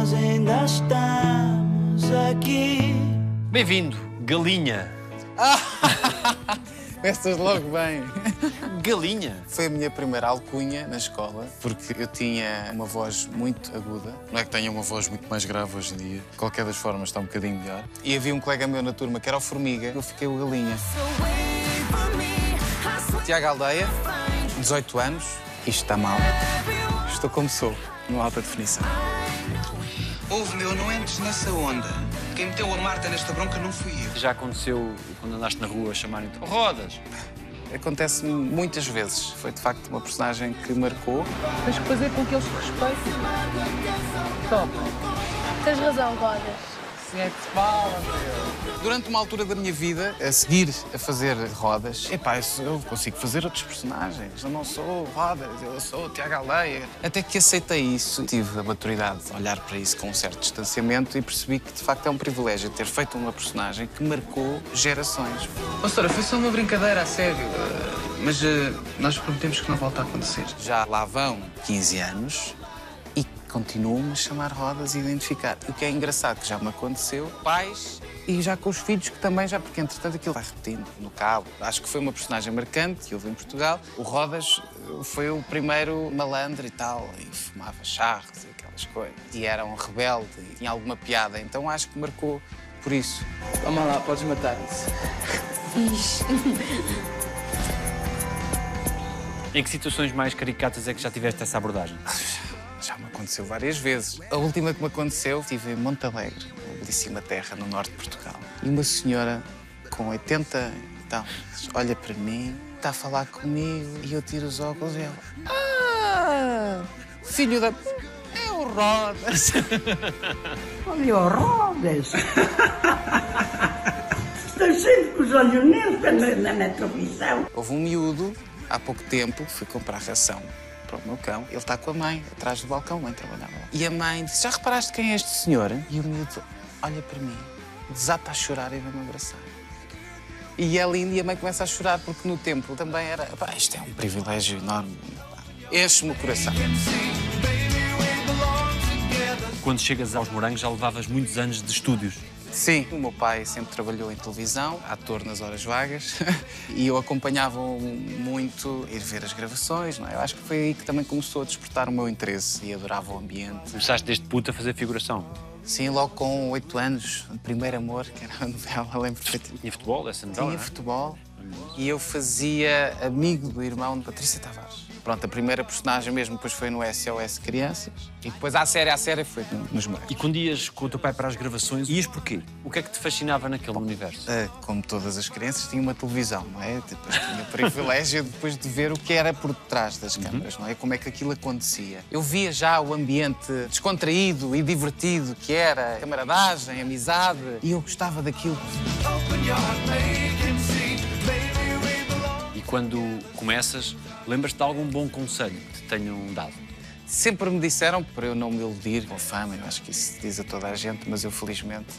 nós ainda estamos aqui. Bem-vindo, galinha. Começas logo bem. Galinha? Foi a minha primeira alcunha na escola, porque eu tinha uma voz muito aguda. Não é que tenha uma voz muito mais grave hoje em dia. De qualquer das formas, está um bocadinho melhor. E havia um colega meu na turma que era o Formiga. Eu fiquei o Galinha. Tiago Aldeia, 18 anos. Isto está mal. Estou como sou, no alta definição. Ouve, meu, não entres nessa onda. Quem meteu a Marta nesta bronca não fui eu. Já aconteceu quando andaste na rua chamarem-te rodas? Acontece-me muitas vezes. Foi de facto uma personagem que marcou. Tens que fazer com que eles te respeitem. Toma. Tens razão, Rodas. Assim é que se fala, meu. Durante uma altura da minha vida, a seguir a fazer rodas, epá, isso eu consigo fazer outros personagens. Eu não sou rodas, eu sou Tiago Aldeia. Até que aceitei isso, tive a maturidade de olhar para isso com um certo distanciamento e percebi que de facto é um privilégio ter feito uma personagem que marcou gerações. Ó, senhora, foi só uma brincadeira, a sério. Uh, mas uh, nós prometemos que não volta a acontecer. Já lá vão 15 anos e continuo-me a chamar rodas e identificar. O que é engraçado que já me aconteceu, pais e já com os filhos que também já, porque entretanto aquilo vai repetindo no cabo. Acho que foi uma personagem marcante que houve em Portugal. O Rodas eh, foi o primeiro malandro e tal, e fumava charros e aquelas coisas. E era um rebelde e tinha alguma piada, então acho que marcou por isso. Toma lá, podes matar isso. Em que situações mais caricatas é que já tiveste essa abordagem? Aconteceu várias vezes. A última que me aconteceu, estive em Monte Alegre, uma belíssima terra no norte de Portugal. E uma senhora com 80 e tal olha para mim, está a falar comigo e eu tiro os óculos e ela. Ah! Filho da. É o Rodas! Olha, ó, Rodas! Estou sempre com os olhos neles na, na, na televisão. Houve um miúdo, há pouco tempo, fui comprar ração para o meu cão. Ele está com a mãe, atrás do balcão, a mãe trabalhava lá. E a mãe disse: Já reparaste quem é este senhor? E o miúdo olha para mim, desata a chorar e vem-me abraçar. E é lindo e a mãe começa a chorar porque no tempo também era. Pá, isto é um privilégio enorme. Enche-me o coração. Quando chegas aos morangos já levavas muitos anos de estúdios. Sim, o meu pai sempre trabalhou em televisão, ator nas horas vagas, e eu acompanhava muito ir ver as gravações, não é? Eu acho que foi aí que também começou a despertar o meu interesse e adorava o ambiente. Começaste desde puto a fazer figuração. Sim, logo com oito anos, o primeiro amor, que era a novela, lembro perfeitamente. Tinha futebol, essa novela, Tinha é? futebol e eu fazia amigo do irmão de Patrícia Tavares. Pronto, a primeira personagem mesmo depois foi no SOS Crianças e depois à série, à série foi nos morangos. E quando ias com o teu pai para as gravações, ias porquê? O que é que te fascinava naquele universo? Ah, como todas as crianças, tinha uma televisão, não é? Depois tinha o privilégio depois de ver o que era por detrás das câmaras, não é? Como é que aquilo acontecia. Eu via já o ambiente descontraído e divertido que era, camaradagem, amizade, e eu gostava daquilo. E quando começas, lembras-te de algum bom conselho que te tenham dado? Sempre me disseram para eu não me iludir com a fama, eu acho que isso diz a toda a gente, mas eu felizmente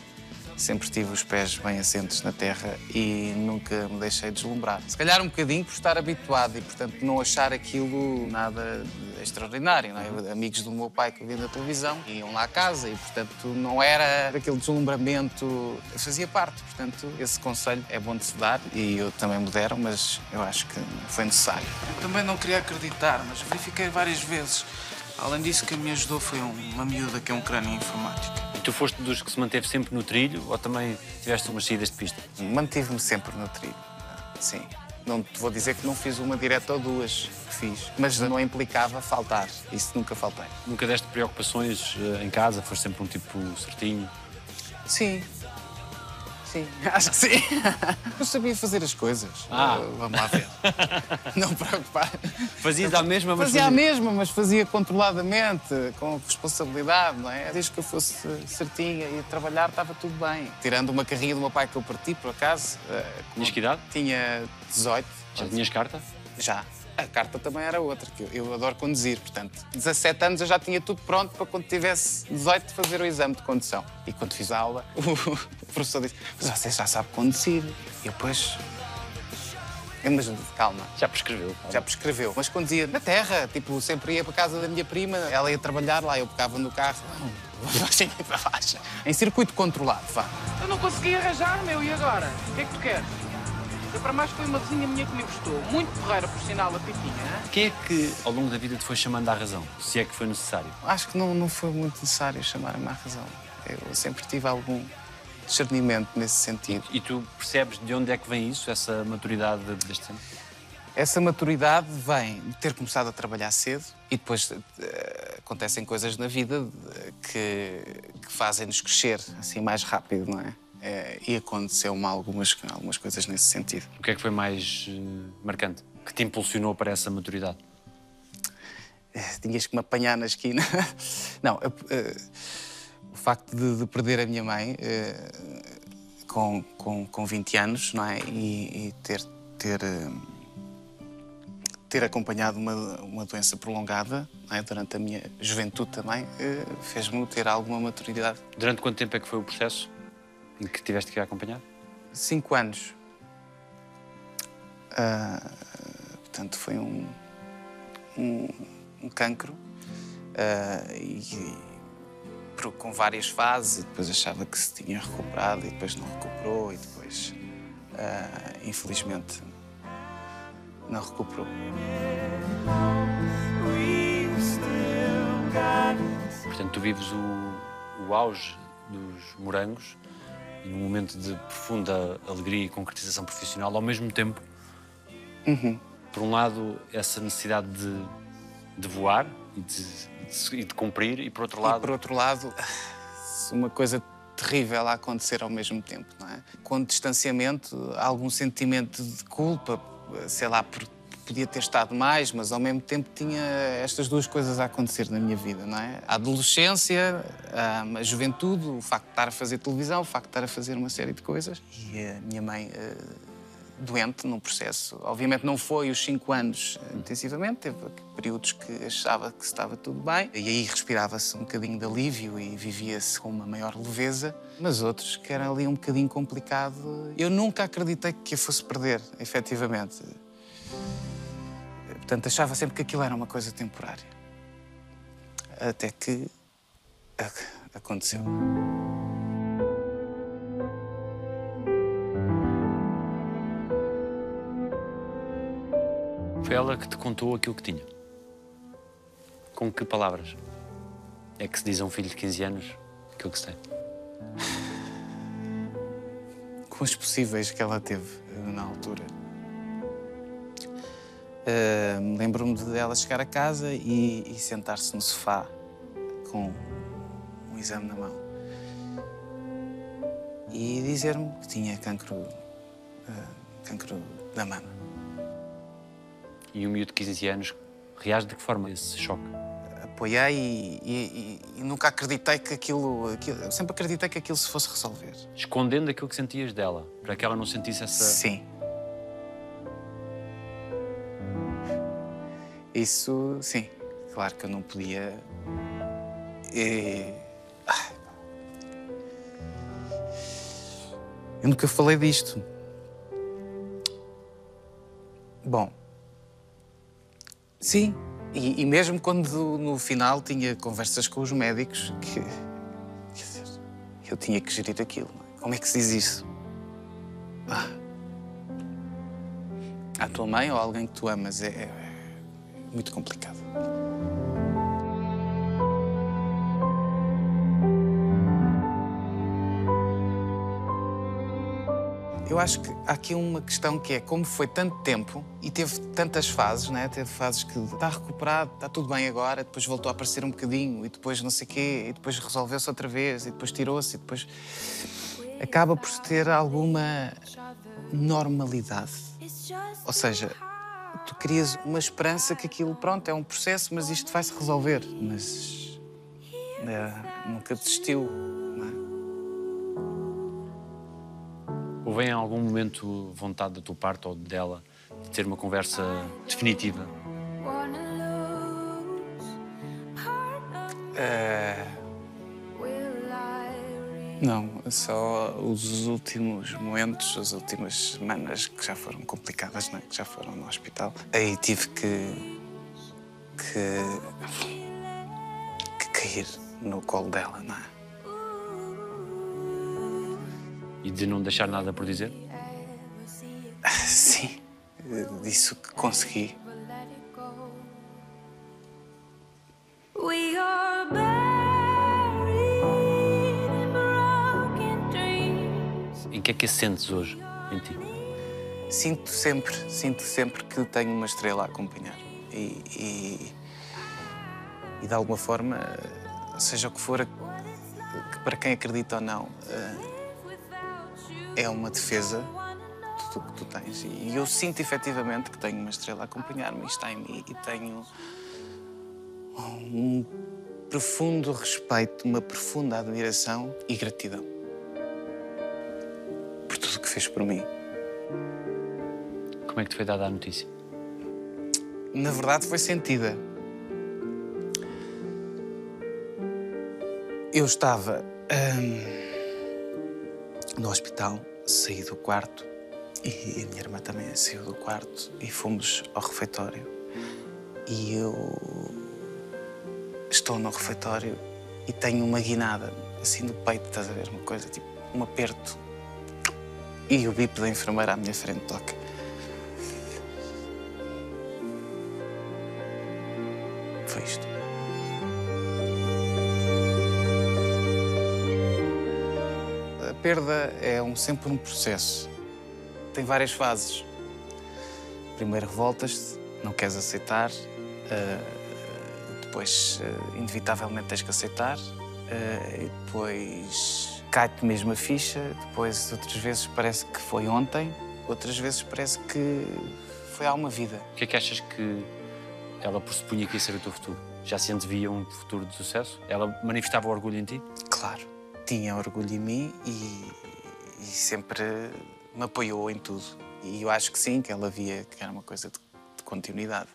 sempre tive os pés bem assentos na terra e nunca me deixei deslumbrar. Se calhar um bocadinho por estar habituado e, portanto, não achar aquilo nada extraordinário. Não é? Amigos do meu pai que eu via na televisão iam lá à casa e, portanto, não era aquele deslumbramento, fazia parte. Portanto, esse conselho é bom de se dar e eu também me deram, mas eu acho que foi necessário. Eu também não queria acreditar, mas verifiquei várias vezes. Além disso, quem me ajudou foi um- uma miúda que é um crânio em informática. E tu foste dos que se manteve sempre no trilho ou também tiveste umas saídas de pista? Mantive-me sempre no trilho. Sim. Não te vou dizer que não fiz uma direta ou duas, fiz. Mas não implicava faltar. Isso nunca faltei. Nunca deste preocupações eh, em casa? Foste sempre um tipo certinho? Sim. Sim, acho que sim. Eu sabia fazer as coisas. Ah. Uh, Vamos lá ver. Não preocupar. Fazias à mesma, mas Fazia a mesma, mas fazia controladamente, com responsabilidade, não é? Desde que eu fosse certinha e trabalhar, estava tudo bem. Tirando uma carrinha do meu pai que eu parti, por acaso. uh, Tinhas que idade? Tinha 18. Já tinhas carta? Já. A carta também era outra, que eu, adoro conduzir, portanto. 17 anos eu já tinha tudo pronto para quando tivesse 18 fazer o exame de condução. E quando fiz a aula, o professor disse: Mas você já sabe conduzir. E eu, pois. Mas calma, Já prescreveu. já prescreveu. Mas quando ia na terra, tipo, sempre ia para casa da minha prima, ela ia trabalhar lá, eu pegava no carro, assim para baixo. Em circuito controlado, vá. Eu não consegui arranjar, meu, e agora? O que é que tu queres? Eu para mais foi uma vizinha minha que me gostou. Muito porreira, por sinal, a Pitinha. Quem é que ao longo da vida te foi chamando à razão? Se é que foi necessário. Acho que não, não foi muito necessário chamar-me à razão. Eu sempre tive algum discernimento nesse sentido. E tu percebes de onde é que vem isso, essa maturidade deste tempo? Essa maturidade vem de ter começado a trabalhar cedo e depois eh, acontecem coisas na vida eh, que, que fazem-nos crescer assim mais rápido, não é? Eh, e aconteceu-me algumas, algumas coisas nesse sentido. O que é que foi mais eh, marcante? Que te impulsionou para essa maturidade? Eh, Tinhas que me apanhar na esquina. Não, eh, o facto de, de perder a minha mãe com, com, com 20 anos, não é? E, e ter, ter, ter acompanhado uma, uma doença prolongada é? durante a minha juventude também, fez-me ter alguma maturidade. Durante quanto tempo é que foi o processo em que tiveste que acompanhar? Cinco anos. Ah, portanto, foi um, um, um cancro ah, e, e com várias fases. E depois achava que se tinha recuperado e depois não recuperou e depois, ah, infelizmente, não recuperou. Portanto, tu vives o, o auge dos morangos e num momento de profunda alegria e concretização profissional, ao mesmo tempo, por um lado, essa necessidade de, de voar e de, de- e de cumprir, e por outro E lado, por outro lado, uma coisa terrível a acontecer ao mesmo tempo, não é? Com distanciamento, algum sentimento de culpa, sei lá, por podia ter estado mais, mas ao mesmo tempo tinha estas duas coisas a acontecer na minha vida, não é? A adolescência, a, a juventude, o facto de estar a fazer televisão, o facto de estar a fazer uma série de coisas. E a minha mãe eh, doente num processo. Obviamente não foi os cinco anos eh, intensivamente, teve períodos que achava que estava tudo bem e aí respirava-se um bocadinho de alívio e vivia-se com uma maior leveza, mas outros que era ali um bocadinho complicado. Eu nunca acreditei que a fosse perder, efetivamente. Portanto, achava sempre que aquilo era uma coisa temporária. Até que ac- aconteceu. foi ela que te contou aquilo que tinha. Com que palavras? É que se diz a um filho de 15 anos aquilo que se tem. com os possíveis que ela teve eh, na altura. Eh, Lembro-me de ela chegar a casa e, e sentar-se no sofá com um exame na mão e dizer-me que tinha cancro, eh, cancro da mama. E um miúdo de 15 anos reage de que forma a esse choque? Apoiei e, e- e- e nunca acreditei que aquilo, aquilo. Sempre acreditei que aquilo se fosse resolver. Escondendo aquilo que sentias dela, para que ela não sentisse essa. Sim. Isso, sim. Claro que eu não podia. E... Ai. Eu nunca falei disto. Bom. Sim. E, e mesmo quando no final tinha conversas com os médicos que. Quer dizer, eu tinha que gerir aquilo. é? Como é que se diz isso? à tua mãe ou a alguém que tu amas é, é muito complicado. Eu acho que há aqui uma questão que é como foi tanto tempo e teve tantas fases, né? Teve fases que está recuperado, está tudo bem agora, depois voltou a aparecer um bocadinho e depois não sei quê, e depois resolveu-se outra vez e depois tirou-se e depois acaba por ter alguma normalidade. Ou seja, tu crias uma esperança que aquilo, pronto, é um processo, mas isto vai se resolver. Mas é, nunca desistiu. Não é? Houve em algum momento vontade da tua parte ou dela de ter uma conversa definitiva? É, Não, só os últimos momentos, as últimas semanas que já foram complicadas, né? que já foram no hospital. Aí tive que. que. que cair no colo dela, não é? E de não deixar nada por dizer? Sim, disso que consegui. Que é que sentes hoje em ti? Sinto sempre, sinto sempre que tenho uma estrela a acompanhar. E, e, e de alguma forma, seja o que for, que para quem acredita ou não, eh, é uma defesa de tudo o que tu tens. E eu sinto efetivamente que tenho uma estrela a acompanhar-me está em mim e tenho um profundo respeito, uma profunda admiração e gratidão fez por mim. Como é que te foi dada a notícia? Na verdade, foi sentida. Eu estava hum, no hospital, saí do quarto e a minha irmã também saiu do quarto e fomos ao refeitório. E eu estou no refeitório e tenho uma guinada assim no peito, estás a ver? Uma coisa tipo um aperto. E o bip da enfermeira à minha frente toca. Foi isto. A perda é um, sempre um processo. Tem várias fases. Primeiro revoltas-te, não queres aceitar, ah, depois ah, inevitavelmente tens que aceitar, ah, e depois cai-te mesmo a ficha, depois outras vezes parece que foi ontem, outras vezes parece que foi há uma vida. O que é que achas que ela pressupunha que ia ser o teu futuro? Já se antevia um futuro de sucesso? Ela manifestava orgulho em ti? Claro, tinha orgulho em mim e, e sempre me apoiou em tudo. E eu acho que sim, que ela via que era uma coisa de, de continuidade.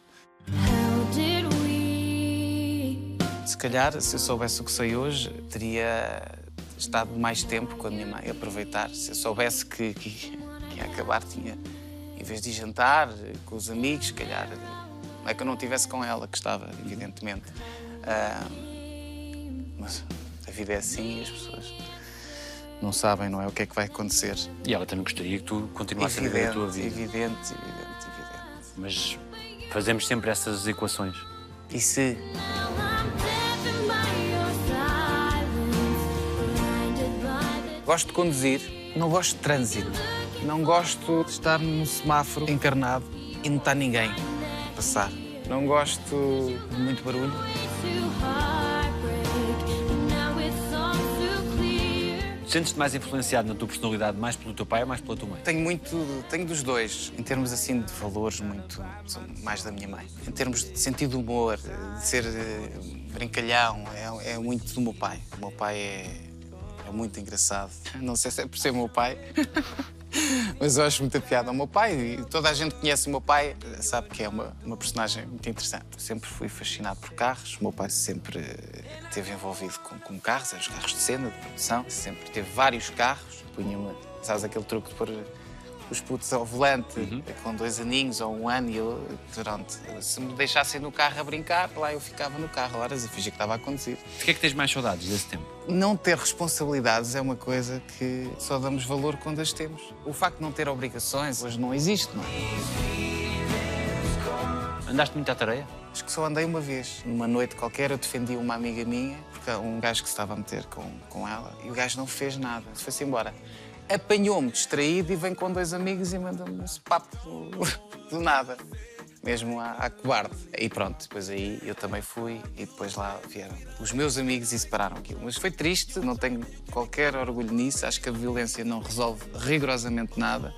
Se calhar, se eu soubesse o que sei hoje, teria estado mais tempo com a minha mãe, aproveitar. Se eu soubesse que, que, que ia acabar, tinha, em vez de jantar com os amigos, se calhar, não é que eu não estivesse com ela, que estava, evidentemente. Ah, mas a vida é assim e as pessoas não sabem, não é, o que é que vai acontecer. E ela também gostaria que tu continuasses a viver a tua Evidente, vida. evidente, evidente, evidente. Mas fazemos sempre essas equações. E se Gosto de conduzir, não gosto de trânsito. Não gosto de estar num semáforo encarnado e não está ninguém a passar. Não gosto de muito barulho. Sentes-te mais influenciado na tua personalidade mais pelo teu pai ou mais pela tua mãe? Tenho muito, tenho dos dois, em termos assim de valores, muito são mais da minha mãe. Em termos de sentido de humor, de ser eh, brincalhão, é, é muito do meu pai. O meu pai é, é muito engraçado. Não sei se é por ser meu pai, mas eu acho muita piada ao meu pai. E toda a gente que conhece o meu pai eh, sabe que é uma, uma personagem muito interessante. Sempre fui fascinado por carros. O meu pai sempre eh, esteve envolvido com, com carros, eram os carros de cena, de produção. Sempre teve vários carros. Punha uma, sabes aquele truque de pôr os putos ao volante com dois aninhos ou um ano e eu, pronto, se me deixassem no carro a brincar, lá eu ficava no carro horas a fingir que estava a conduzir. De que é que tens mais saudades desse tempo? Não ter responsabilidades é uma coisa que só damos valor quando as temos. O facto de não ter obrigações hoje não existe, não é? Andaste muito à tareia? Acho que só andei uma vez. Numa noite qualquer eu defendi uma amiga minha, porque um gajo que se estava a meter com, com ela, e o gajo não fez nada, foi-se embora. Apanhou-me distraído e vem com dois amigos e manda-me esse papo do, do nada, mesmo à, à cobarde. E pronto, depois aí eu também fui e depois lá vieram os meus amigos e separaram aquilo. Mas foi triste, não tenho qualquer orgulho nisso, acho que a violência não resolve rigorosamente nada.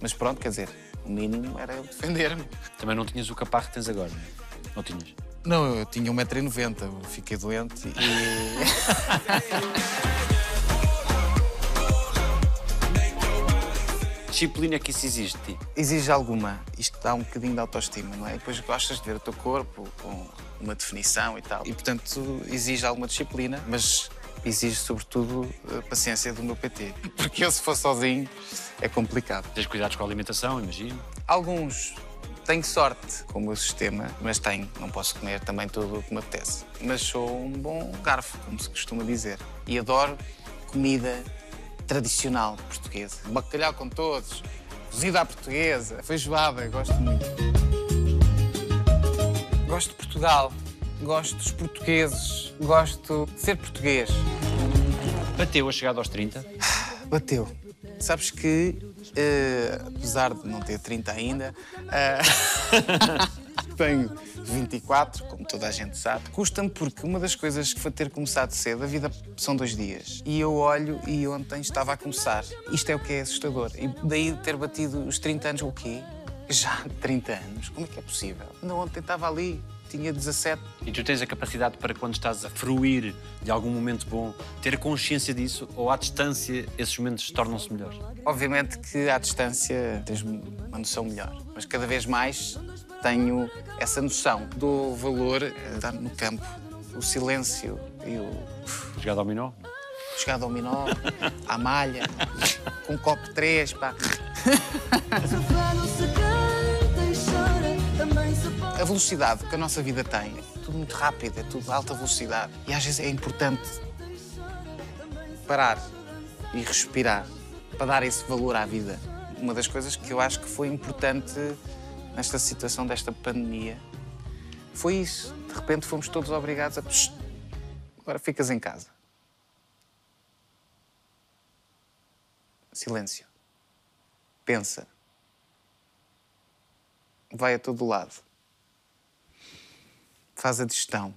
Mas pronto, quer dizer, o mínimo era eu defender-me. Também não tinhas o caparro que tens agora, não é? Não tinhas? Não, eu tinha 1,90m, eu fiquei doente e. Disciplina que isso existe de ti. Exige alguma. Isto dá um bocadinho de autoestima, não é? Depois gostas de ver o teu corpo com uma definição e tal. E, portanto, exige alguma disciplina, mas exige sobretudo a paciência do meu PT. Porque eu, se for sozinho, é complicado. Tens cuidados com a alimentação, imagino. Alguns tenho sorte com o meu sistema, mas tenho, não posso comer também tudo o que me apetece. Mas sou um bom garfo, como se costuma dizer. E adoro comida tradicional portuguesa. Bacalhau com todos, cozida à portuguesa, feijoada, gosto muito. Gosto de Portugal, gosto dos portugueses, gosto de ser português. Bateu a chegada aos 30. Bateu. Sabes que, eh, apesar de não ter 30 ainda, eh, tenho 24, como toda a gente sabe. Custa-me porque uma das coisas que foi ter começado cedo, a vida são dois dias. E eu olho e ontem estava a começar. Isto é o que é assustador. E daí ter batido os 30 anos, o quê? Já 30 anos? Como é que é possível? Ainda ontem estava ali, tinha 17. E tu tens a capacidade para, quando estás a fruir de algum momento bom, ter consciência disso ou à distância esses momentos tornam-se melhores? Obviamente que à distância tens uma noção melhor, mas cada vez mais tenho essa noção do valor a estar no campo. O silêncio e o Jogado ao minó? jogar dominó, à malha, com um copo de três, pá. A velocidade que a nossa vida tem é tudo muito rápido, é tudo alta velocidade. E às vezes é importante parar e respirar para dar esse valor à vida. Uma das coisas que eu acho que foi importante nesta situação desta pandemia foi isso. De repente fomos todos obrigados a. "Psst, Agora ficas em casa. Silêncio. Pensa. Vai a todo lado. Faz a digestão.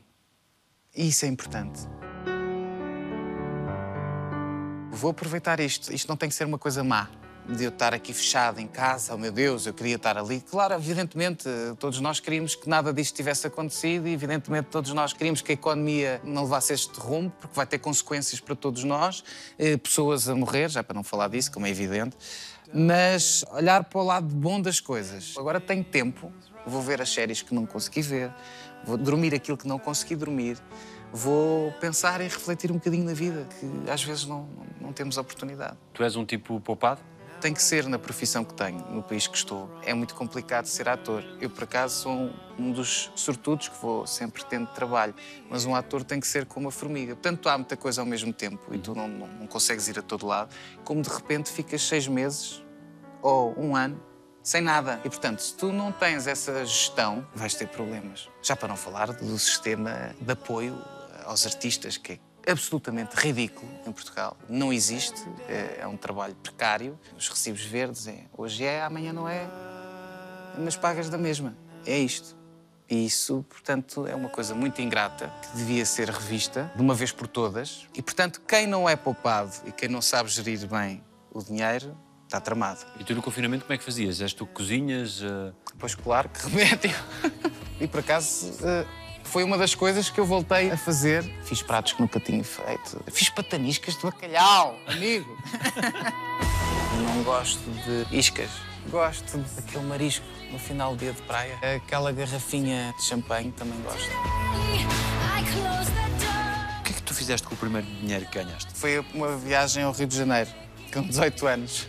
E isso é importante. Vou aproveitar isto. Isto não tem que ser uma coisa má. De eu estar aqui fechado em casa, oh meu Deus, eu queria estar ali. Claro, evidentemente, todos nós queríamos que nada disto tivesse acontecido e, evidentemente, todos nós queríamos que a economia não levasse este rumo, porque vai ter consequências para todos nós, eh, pessoas a morrer, já para não falar disso, como é evidente. Mas olhar para o lado bom das coisas. Agora tenho tempo, vou ver as séries que não consegui ver, vou dormir aquilo que não consegui dormir, vou pensar e refletir um bocadinho na vida, que às vezes não, não, temos oportunidade. Tu és um tipo poupado? Tem que ser na profissão que tenho, no país que estou. É muito complicado ser ator. Eu, por acaso, sou um- dos sortudos que vou sempre tendo trabalho, mas um ator tem que ser como a formiga. Portanto, há muita coisa ao mesmo tempo e tu não, não, não consegues ir a todo lado, como de repente ficas seis meses ou um ano sem nada. E, portanto, se tu não tens essa gestão, vais ter problemas. Já para não falar do sistema de apoio aos artistas, que é absolutamente ridículo em Portugal. Não existe, é, é um trabalho precário. Os recibos verdes, é, hoje é, amanhã não é, mas pagas da mesma. É isto. E isso, portanto, é uma coisa muito ingrata que devia ser revista de uma vez por todas. E, portanto, quem não é poupado e quem não sabe gerir bem o dinheiro está tramado. E tu no confinamento como é que fazias? És tu que cozinhas? eh, Pois claro, que remédio. e por acaso eh, foi uma das coisas que eu voltei a fazer. Fiz pratos que nunca tinha feito. Fiz pataniscas de bacalhau, amigo. Não gosto de iscas. Gosto daquele marisco no final do dia de praia. Aquela garrafinha de champanhe também gosto. O que é que tu fizeste com o primeiro dinheiro que ganhaste? Foi uma viagem ao Rio de Janeiro, com 18 anos.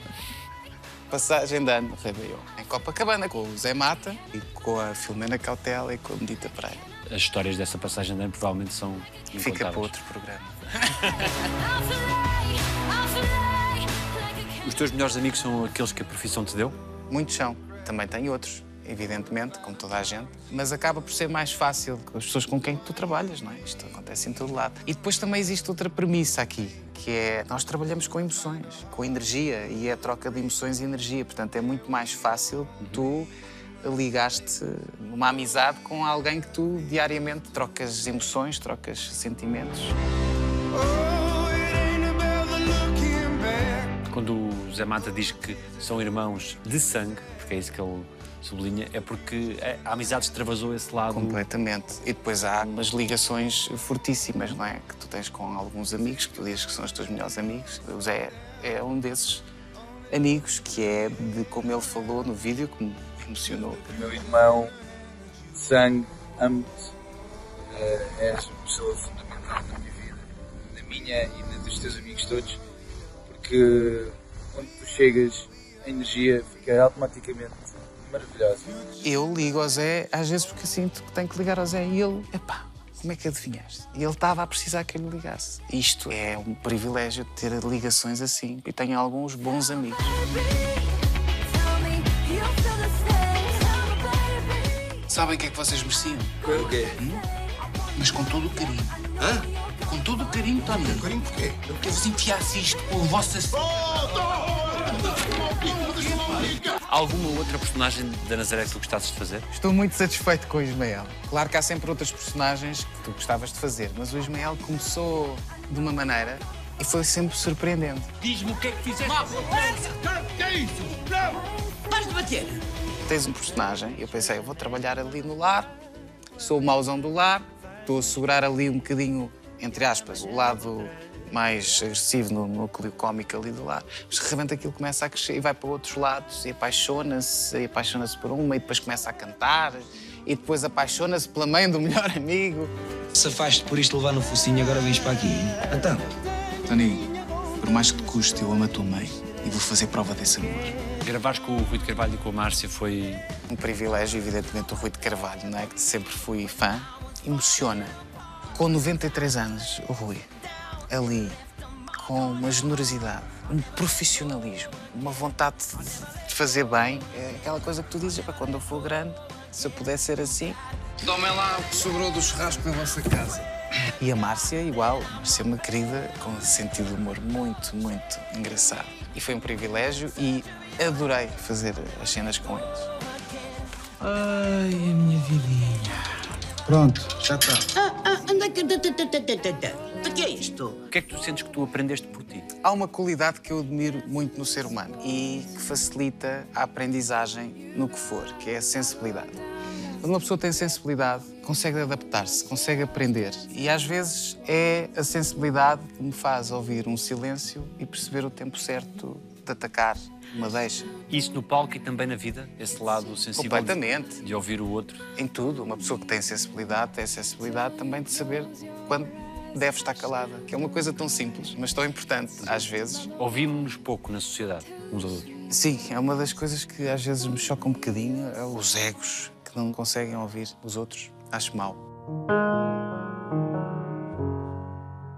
Passagem de ano no Réveillon. Em Copacabana, com o Zé Mata e com a Filomena Cautela e com a Medita Pereira. As histórias dessa passagem de ano provavelmente são Fica para outro programa. Os teus melhores amigos são aqueles que a profissão te deu? Muitos são. Também tem outros, evidentemente, como toda a gente. Mas acaba por ser mais fácil com as pessoas com quem tu trabalhas, não é? Isto acontece em todo lado. E depois também existe outra premissa aqui, que é nós trabalhamos com emoções, com energia, e é a troca de emoções e energia. Portanto, é muito mais fácil tu ligaste numa amizade com alguém que tu diariamente trocas emoções, trocas sentimentos. Quando o Zé Mata diz que são irmãos de sangue, porque é isso que ele sublinha, é porque a amizade extravasou esse lado. Completamente. E depois há umas ligações fortíssimas, não é? Que tu tens com alguns amigos, que tu dizes que são os teus melhores amigos. O Zé é um desses amigos, que é de como ele falou no vídeo, que me emocionou. meu irmão, sangue, amo-te. Eh, és uma pessoa fundamental na minha vida, na minha e na dos teus amigos todos, porque quando tu chegas, a energia fica automaticamente maravilhosa. Eu ligo ao Zé, às vezes porque sinto que tenho que ligar ao Zé e ele, epá, como é que adivinhaste? E ele estava a precisar que eu lhe ligasse. Isto é um privilégio de ter ligações assim e tenho alguns bons amigos. Sabem o que é que vocês mereciam? O quê? Mas com todo o carinho. Hã? Com todo o carinho, Tony. Carinho porquê? Eu quero vos enfiasse isto com a vossa. Há alguma outra personagem da Nazaré que tu gostasses de fazer? Estou muito satisfeito com o Ismael. Claro que há sempre outras personagens que tu gostavas de fazer, mas o Ismael começou de uma maneira e foi sempre surpreendente. Diz-me o que é que fizeste. O que é isso? Não! Vais de bater! Tens um personagem, eu pensei, eu vou trabalhar ali no lar, sou o mauzão do lar, estou a segurar ali um bocadinho, entre aspas, o lado mais agressivo no núcleo cómico ali do lar. Mas de repente aquilo começa a crescer e vai para outros lados e apaixona-se, e apaixona-se por uma e depois começa a cantar e depois apaixona-se pela mãe do melhor amigo. Se afaste por isto levar no focinho, agora vens para aqui. Então, Tony, por mais que te custe, eu amo a tua mãe e vou fazer prova desse amor. Gravares com o Rui de Carvalho e com a Márcia foi. Um privilégio, evidentemente, o Rui de Carvalho, não é? Que sempre fui fã. Emociona. Com 93 anos, o Rui, ali, com uma generosidade, um profissionalismo, uma vontade de- fazer bem, é aquela coisa que tu dizes, "Epá, quando eu for grande, se eu puder ser assim. Tomem lá o que sobrou do churrasco da vossa casa. E a Márcia, igual. A Márcia é uma querida com sentido de humor muito, muito engraçado. E foi um privilégio e adorei fazer as cenas com eles. Ai, a minha vidinha. Pronto, já está. Ah, ah, anda cá. tá, tá, tá. O que é isto? O que é que tu sentes que tu aprendeste por ti? Há uma qualidade que eu admiro muito no ser humano e que facilita a aprendizagem no que for, que é a sensibilidade. Quando uma pessoa tem sensibilidade, consegue adaptar-se, consegue aprender. E às vezes é a sensibilidade que me faz ouvir um silêncio e perceber o tempo certo de atacar uma deixa. Isso no palco e também na vida? Esse lado sensível de- Completamente. de ouvir o outro? Em tudo. Uma pessoa que tem sensibilidade tem sensibilidade também de saber quando deve estar calada, que é uma coisa tão simples, mas tão importante às vezes. Ouvimos-nos pouco na sociedade, uns aos outros. Sim, é uma das coisas que às vezes me choca um bocadinho, é os egos que não conseguem ouvir os outros. Acho mal.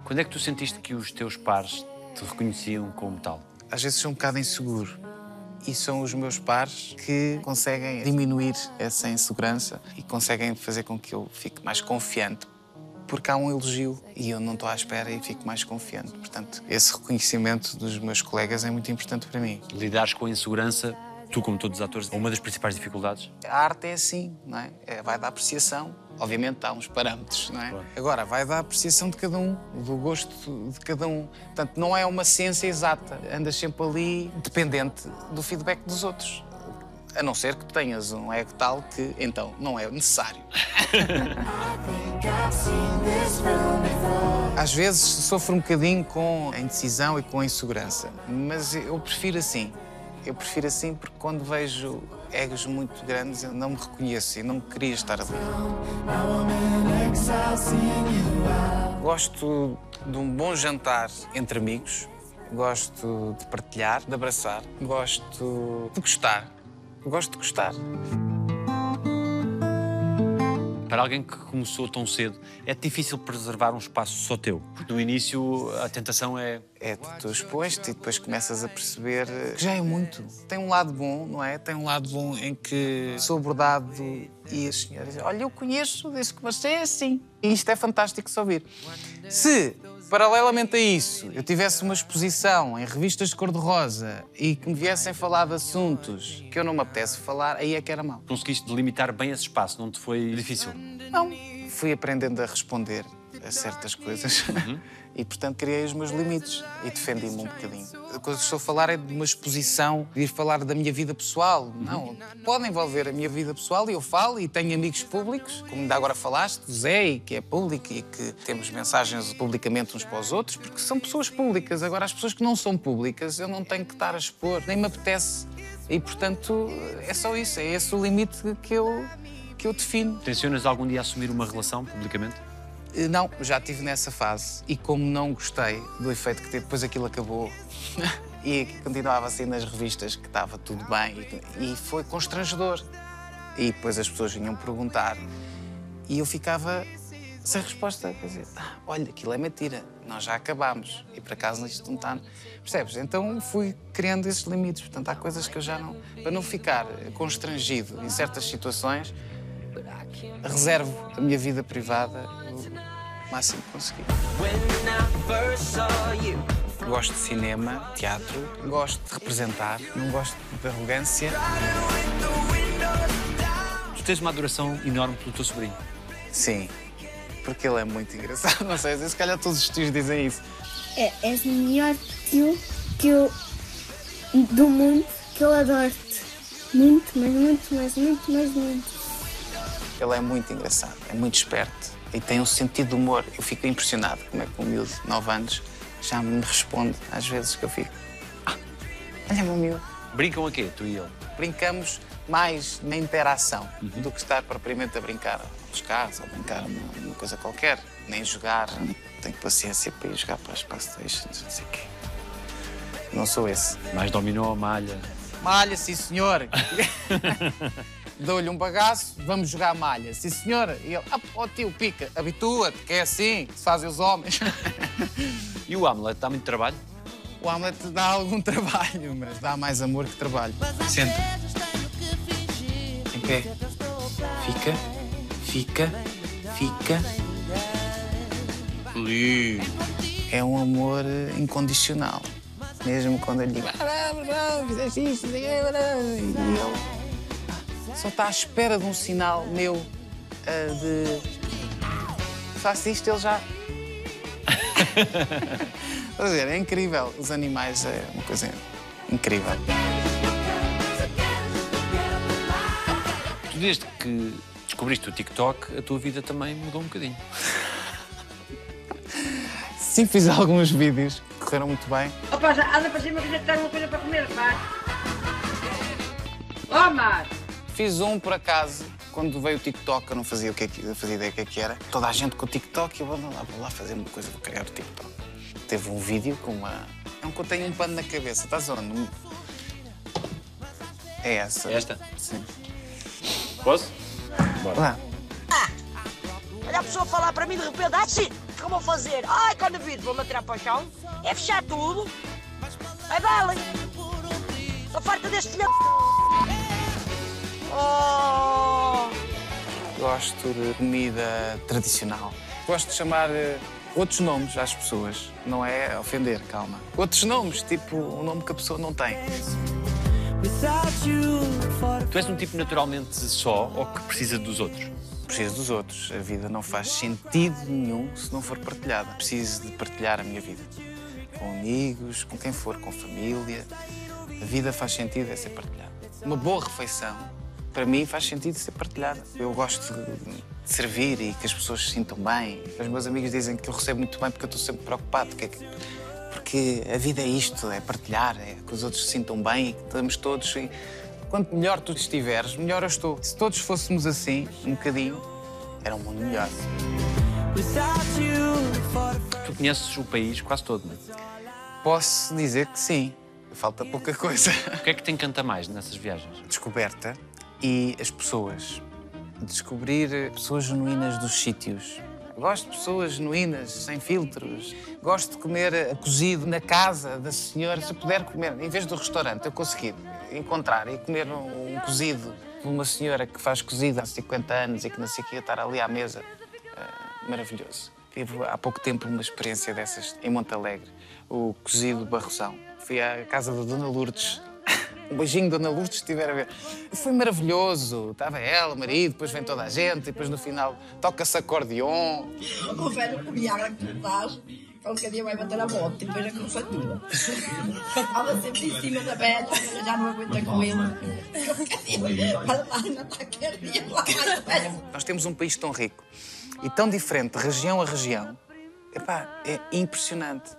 Quando é que tu sentiste que os teus pares te reconheciam como tal? Às vezes sou um bocado inseguro. E são os meus pares que conseguem diminuir essa insegurança e conseguem fazer com que eu fique mais confiante. Porque há um elogio e eu não estou à espera e fico mais confiante. Portanto, esse reconhecimento dos meus colegas é muito importante para mim. Lidares com a insegurança, tu, como todos os atores, é uma das principais dificuldades. A arte é assim, não é? É, vai da apreciação. Obviamente há uns parâmetros, não é? Agora, vai da apreciação de cada um, do gosto de cada um. Portanto, não é uma ciência exata. Andas sempre ali dependente do feedback dos outros. A não ser que tenhas um ego tal que, então, não é necessário. Às vezes sofro um bocadinho com a indecisão e com a insegurança, mas eu prefiro assim. Eu prefiro assim porque quando vejo egos muito grandes eu não me reconheço e não queria estar ali. Gosto de um bom jantar entre amigos, gosto de partilhar, de abraçar, gosto de gostar. Gosto de gostar. Para alguém que começou tão cedo, é difícil preservar um espaço só teu. Porque no início a tentação é. É, tu expões-te e depois começas a perceber que já é muito. Tem um lado bom, não é? Tem um lado bom em que sou abordado e as senhoras dizem: Olha, eu conheço, desde que você é assim. E isto é fantástico de ouvir. Se, paralelamente a isso, eu tivesse uma exposição em revistas de cor-de-rosa e que me viessem falar de assuntos que eu não me apetece falar, aí é que era mau. Conseguiste delimitar bem esse espaço, não te foi difícil? Não. Fui aprendendo a responder a certas coisas e, portanto, criei os meus limites e defendi-me um bocadinho. A coisa que estou a falar é de uma exposição, de ir falar da minha vida pessoal. Não, pode envolver a minha vida pessoal e eu falo e tenho amigos públicos, como ainda agora falaste, do Zé, e que é público e que temos mensagens publicamente uns para os outros, porque são pessoas públicas. Agora, as pessoas que não são públicas, eu não tenho que estar a expor, nem me apetece. E, portanto, é só isso, é esse o limite que eu, que eu defino. Tencionas algum dia assumir uma relação publicamente? Eh, Não, já estive nessa fase e como não gostei do efeito que teve, depois aquilo acabou e continuava assim nas revistas que estava tudo bem e, foi constrangedor. E depois as pessoas vinham perguntar e eu ficava sem resposta. Quer dizer, "Ah, olha, aquilo é mentira, nós já acabámos e por acaso isto não está. Percebes? Então fui criando esses limites. Portanto, há coisas que eu já não. Para não ficar constrangido em certas situações, reservo a minha vida privada o máximo que conseguir. Gosto de cinema, teatro, gosto de representar, não gosto de arrogância. Tu tens uma adoração enorme pelo teu sobrinho. Sim, porque ele é muito engraçado. Não sei, se calhar todos os tios dizem isso. É, és o melhor tio que eu. do mundo, que eu adoro-te. Muito, mas muito, mas muito, mas muito. Ele é muito engraçado, é muito esperto e tem um sentido de humor. Eu fico impressionado como é que um miúdo de 9 anos já me responde às vezes que eu fico. Ah, olha meu miúdo. Brincam a quê, tu e ele? Brincamos mais na interação do que estar propriamente a brincar aos carros ou brincar uma, uma coisa qualquer. Nem jogar. Tenho paciência para ir jogar para as Playstations, não sei o quê. Não sou esse. Mais dominó, malha. Malha, sim senhor. Dou-lhe um bagaço, vamos jogar malha. Sim senhor. E ele, ah, ó tio, pica, habitua-te, que é assim que se fazem os homens. E o Hamlet dá muito trabalho? O Hamlet dá algum trabalho, mas dá mais amor que trabalho. Senta. Em pé. Fica, fica, fica. Ali. É um amor incondicional. Mesmo quando ele diz, ah, não, não, fizeste isto, não sei o quê, não." e ele só está à espera de um sinal meu ah, de faço isto, ele já. Quer dizer, é incrível. Os animais é uma coisa incrível. Tu desde que descobriste o TikTok, a tua vida também mudou um bocadinho. Sim, fiz alguns vídeos que correram muito bem. Opa, já anda para cima que já uma coisa para comer, pá. Ó, Mar! Fiz um, por acaso, quando veio o TikTok, eu não fazia, o que é que, eu fazia ideia do que é que era. Toda a gente com o TikTok, eu vou lá, vou lá fazer uma coisa, vou criar o TikTok. Teve um vídeo com uma... É um que eu tenho um pano na cabeça, estás onde? É essa. Esta? Sim. Posso? Lá. Olha a pessoa falar para mim de repente, ah, sim, o que eu vou fazer? Ai, quando vir, vou-me atirar para o chão, é fechar tudo. Vai, dale. Estou farta deste filho. Oh! Gosto de comida tradicional. Gosto de chamar eh, outros nomes às pessoas. Não é ofender, calma. Outros nomes, tipo um nome que a pessoa não tem. Tu és um tipo naturalmente só ou que precisa dos outros? Preciso dos outros. A vida não faz sentido nenhum se não for partilhada. Preciso de partilhar a minha vida. Com amigos, com quem for, com família. A vida faz sentido é ser partilhada. Uma boa refeição, para mim, faz sentido ser partilhada. Eu gosto de de servir e que as pessoas se sintam bem. Os meus amigos dizem que eu recebo muito bem porque eu estou sempre preocupado. que é que- Porque a vida é isto, é partilhar, é que os outros se sintam bem e que estamos todos. E quanto melhor tu estiveres, melhor eu estou. Se todos fôssemos assim, um bocadinho, era um mundo melhor. Tu conheces o país quase todo, não é? Posso dizer que sim. Falta pouca coisa. O que é que te encanta mais nessas viagens? Descoberta e as pessoas. Descobrir pessoas genuínas dos sítios. Gosto de pessoas genuínas, sem filtros. Gosto de comer eh, cozido na casa da senhora. Se puder comer, em vez do restaurante, eu conseguir encontrar e comer um, um cozido de uma senhora que faz cozido há 50 anos e que não sei o estar ali à mesa. eh, maravilhoso. Tive há pouco tempo uma experiência dessas em Monte Alegre. O cozido barrosão. Fui à casa da Dona Lourdes. Um beijinho, Dona Lourdes, se estiver a ver. Foi maravilhoso. Estava ela, o marido, depois vem toda a gente, e depois no final toca-se acordeon. O velho comia a que tu dás, qualquer dia vai bater a volta e depois a cruz tua. Estava sempre em cima da velha, já não aguenta com ele. Velho. Nós temos um país tão rico e tão diferente, região a região. Epá, é impressionante.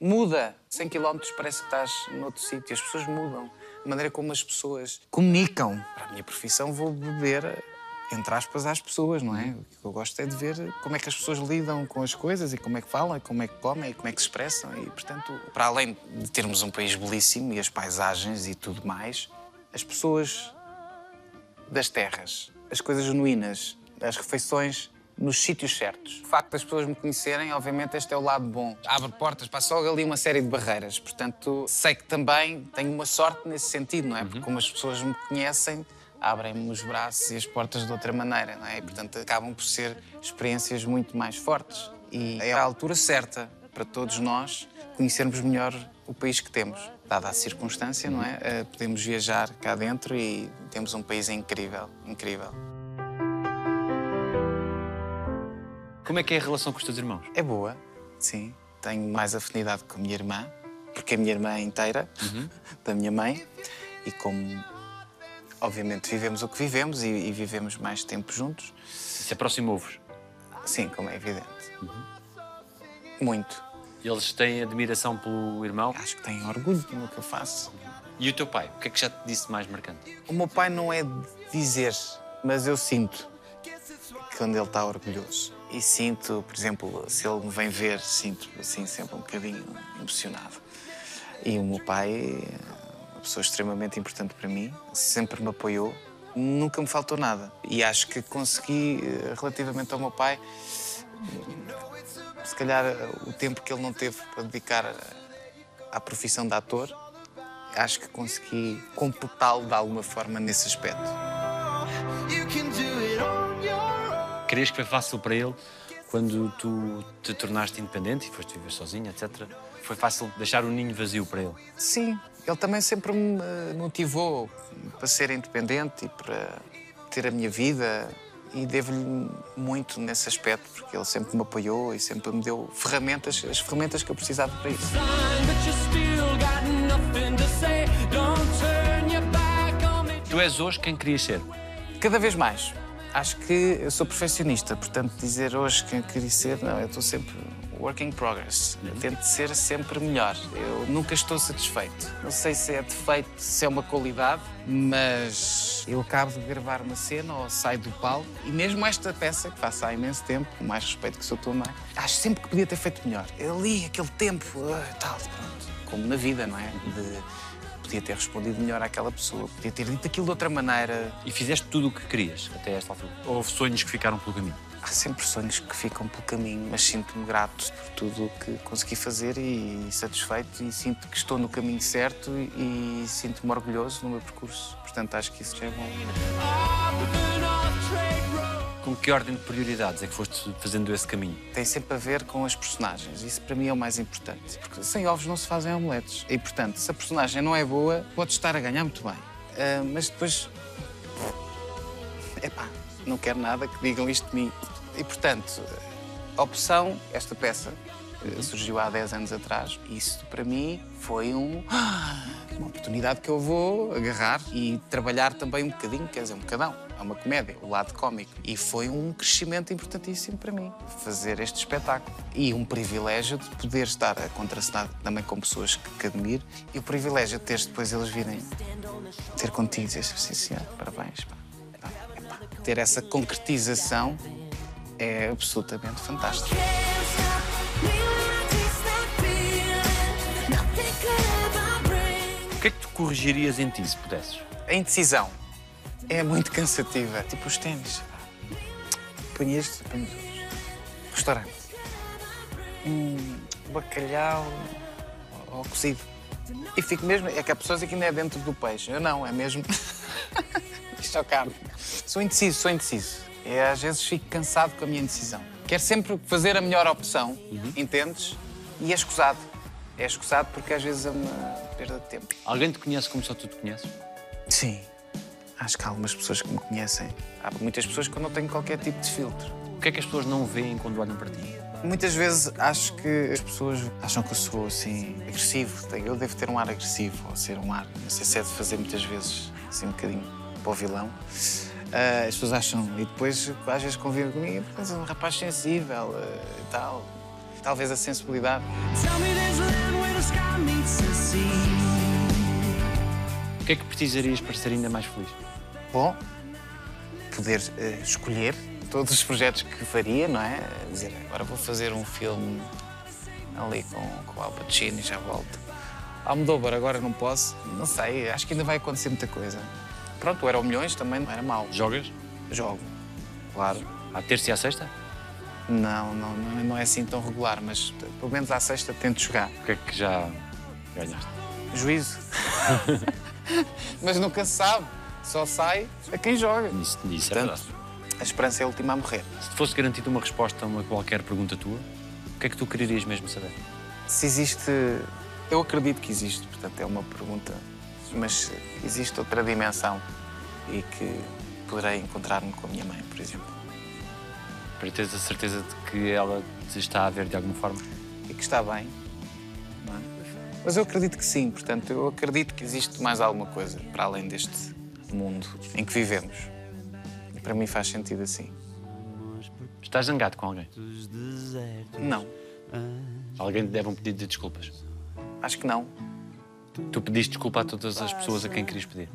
Muda. 100 km parece que estás noutro sítio. As pessoas mudam. A maneira como as pessoas comunicam. Para a minha profissão vou beber entre aspas, às pessoas, não é? O que eu gosto é de ver como é que as pessoas lidam com as coisas e como é que falam, e como é que comem e como é que se expressam. E, portanto, para além de termos um país belíssimo e as paisagens e tudo mais, as pessoas das terras, as coisas genuínas, as refeições nos sítios certos. O facto das pessoas me conhecerem, obviamente, este é o lado bom. Abre portas, passa logo ali uma série de barreiras. Portanto, sei que também tenho uma sorte nesse sentido, não é? Porque como as pessoas me conhecem, abrem-me os braços e as portas de outra maneira, não é? E, portanto, acabam por ser experiências muito mais fortes. E é a altura certa para todos nós conhecermos melhor o país que temos. Dada a circunstância, não é? Eh, Podemos viajar cá dentro e temos um país incrível, incrível. Como é que é a relação com os teus irmãos? É boa, sim. Tenho mais afinidade com a minha irmã, porque a minha irmã é inteira da minha mãe. E como, obviamente, vivemos o que vivemos e, e vivemos mais tempo juntos. Se aproximou-vos? Sim, como é evidente. Muito. Eles têm admiração pelo irmão? Acho que têm orgulho no que eu faço. E o teu pai? O que é que já te disse mais marcante? O meu pai não é de dizer, mas eu sinto quando ele está orgulhoso. E sinto, por exemplo, se ele me vem ver, sinto assim sempre um bocadinho emocionado. E o meu pai uma pessoa extremamente importante para mim, sempre me apoiou, nunca me faltou nada. E acho que consegui, eh, relativamente ao meu pai, se calhar o tempo que ele não teve para dedicar à profissão de ator, acho que consegui computá-lo de alguma forma nesse aspecto. Querias que foi fácil para ele quando tu te tornaste independente e foste viver sozinho, etc. Foi fácil deixar o ninho vazio para ele? Sim, ele também sempre me motivou para ser independente e para ter a minha vida. E devo-lhe muito nesse aspecto, porque ele sempre me apoiou e sempre me deu ferramentas, as ferramentas que eu precisava para isso. Tu és hoje quem querias ser? Cada vez mais. Acho que eu sou perfeccionista, portanto, dizer hoje quem queria ser, não, eu estou sempre work in progress. Eu tento ser sempre melhor. Eu nunca estou satisfeito. Não sei se é defeito, se é uma qualidade, mas eu acabo de gravar uma cena ou saio do palco e mesmo esta peça, que faço há imenso tempo, com mais respeito que sou tua mãe, acho sempre que podia ter feito melhor. Ali, aquele tempo, ah, tal, pronto. Como na vida, não é? De, podia ter respondido melhor àquela pessoa, podia ter dito aquilo de outra maneira. E fizeste tudo o que querias até esta altura? Ou houve sonhos que ficaram pelo caminho? Há sempre sonhos que ficam pelo caminho, mas sinto-me grato por tudo o que consegui fazer e satisfeito e sinto que estou no caminho certo e sinto-me orgulhoso no meu percurso. Portanto, acho que isso já é bom. Com que ordem de prioridades é que foste fazendo esse caminho? Tem sempre a ver com as personagens. Isso para mim é o mais importante. Porque sem ovos não se fazem omeletes. E, portanto, se a personagem não é boa, pode estar a ganhar muito bem. Ah, mas depois. Epá, não quero nada que digam isto de mim. E, portanto, a opção, esta peça, eh, surgiu há 10 anos atrás. Isso, para mim, foi um, uma oportunidade que eu vou agarrar e trabalhar também um bocadinho, quer dizer, um bocadão. É uma comédia, o lado cómico. E foi um crescimento importantíssimo para mim, fazer este espetáculo. E um privilégio de poder estar a contracenar também com pessoas que, que admiro. E o privilégio de ter depois eles virem ter contigo e dizer sim, senhor, parabéns. pá. Pá, epá. Ter essa concretização é absolutamente fantástico. O que é que tu corrigirias em ti, se pudesses? A indecisão é muito cansativa. Tipo os ténis. Põe este, põe os outros. Restaurante. Hum, bacalhau ou cozido. E fico mesmo. É que há pessoas aqui não é dentro do peixe. Eu não, é mesmo. Isto é carne. Sou indeciso, sou indeciso. E às vezes fico cansado com a minha indecisão. Quero sempre fazer a melhor opção, entendes? E é escusado. É escusado porque às vezes é uma perda de tempo. Alguém te conhece como só tu te conheces? Sim. Acho que há algumas pessoas que me conhecem. Há muitas pessoas que eu não tenho qualquer tipo de filtro. O que é que as pessoas não veem quando olham para ti? Muitas vezes acho que as pessoas acham que eu sou assim agressivo. Eu devo ter um ar agressivo ou ser um ar. Não sei se é de fazer muitas vezes assim um bocadinho para o vilão. Ah, as pessoas acham. E depois às vezes convivem comigo. Mas é um rapaz sensível ah, e tal. Talvez a sensibilidade. O que é que precisarias para ser ainda mais feliz? Bom, poder eh, escolher todos os projetos que faria, não é? Dizer, agora vou fazer um filme ali com, com o Al Pacino e já volto. Almodóvar, agora não posso. Não sei, acho que ainda vai acontecer muita coisa. Pronto, o Euro Milhões também não era mau. Jogas? Jogo, claro. À terça e à sexta? Não, não, não, não é assim tão regular, mas pelo menos à sexta tento jogar. O que é que já ganhaste? Juízo. mas nunca se sabe. Só sai a quem joga. Isso, isso é Portanto, verdade. a esperança é a última a morrer. Se te fosse garantida uma resposta a uma qualquer pergunta tua, o que é que tu querias mesmo saber? Se existe. Eu acredito que existe, portanto, é uma pergunta. Mas existe outra dimensão e que poderei encontrar-me com a minha mãe, por exemplo. Para teres a certeza de que ela te está a ver de alguma forma? E que está bem. não é? Mas eu acredito que sim, portanto, eu acredito que existe mais alguma coisa para além deste mundo em que vivemos. E para mim faz sentido assim. Estás zangado com alguém? Não, Alguém te deve um pedido de desculpas? acho que não. Tu pediste desculpa a todas as pessoas a quem querias pedir.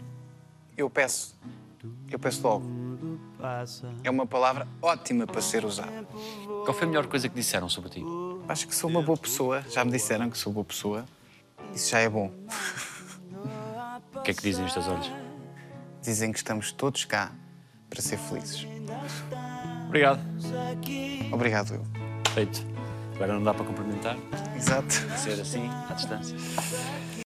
Eu peço. Eu peço logo. É uma palavra ótima para ser usada. Qual foi a melhor coisa que disseram sobre ti? Acho que sou uma boa pessoa. Já me disseram que sou boa pessoa. Isso já é bom. O que é que dizem os teus olhos? Dizem que estamos todos cá para ser felizes. Obrigado. Obrigado, eu. Feito. Agora não dá para cumprimentar. Exato. Ser assim, à distância.